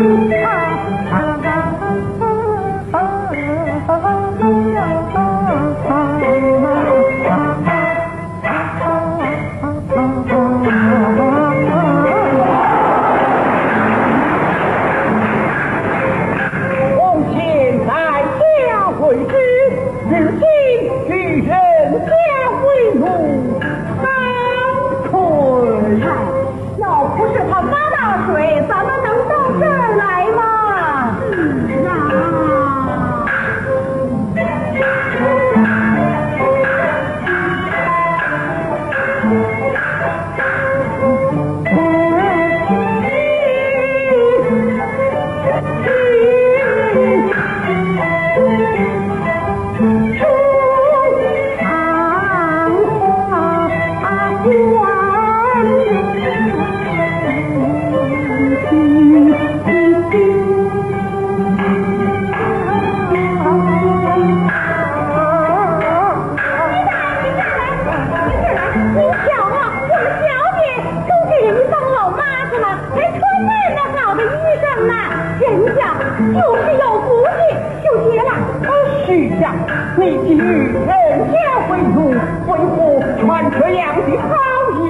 Bye. 女人家为奴，为何穿这样的好衣？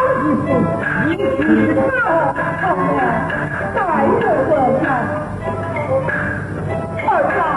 一步一大大的大二大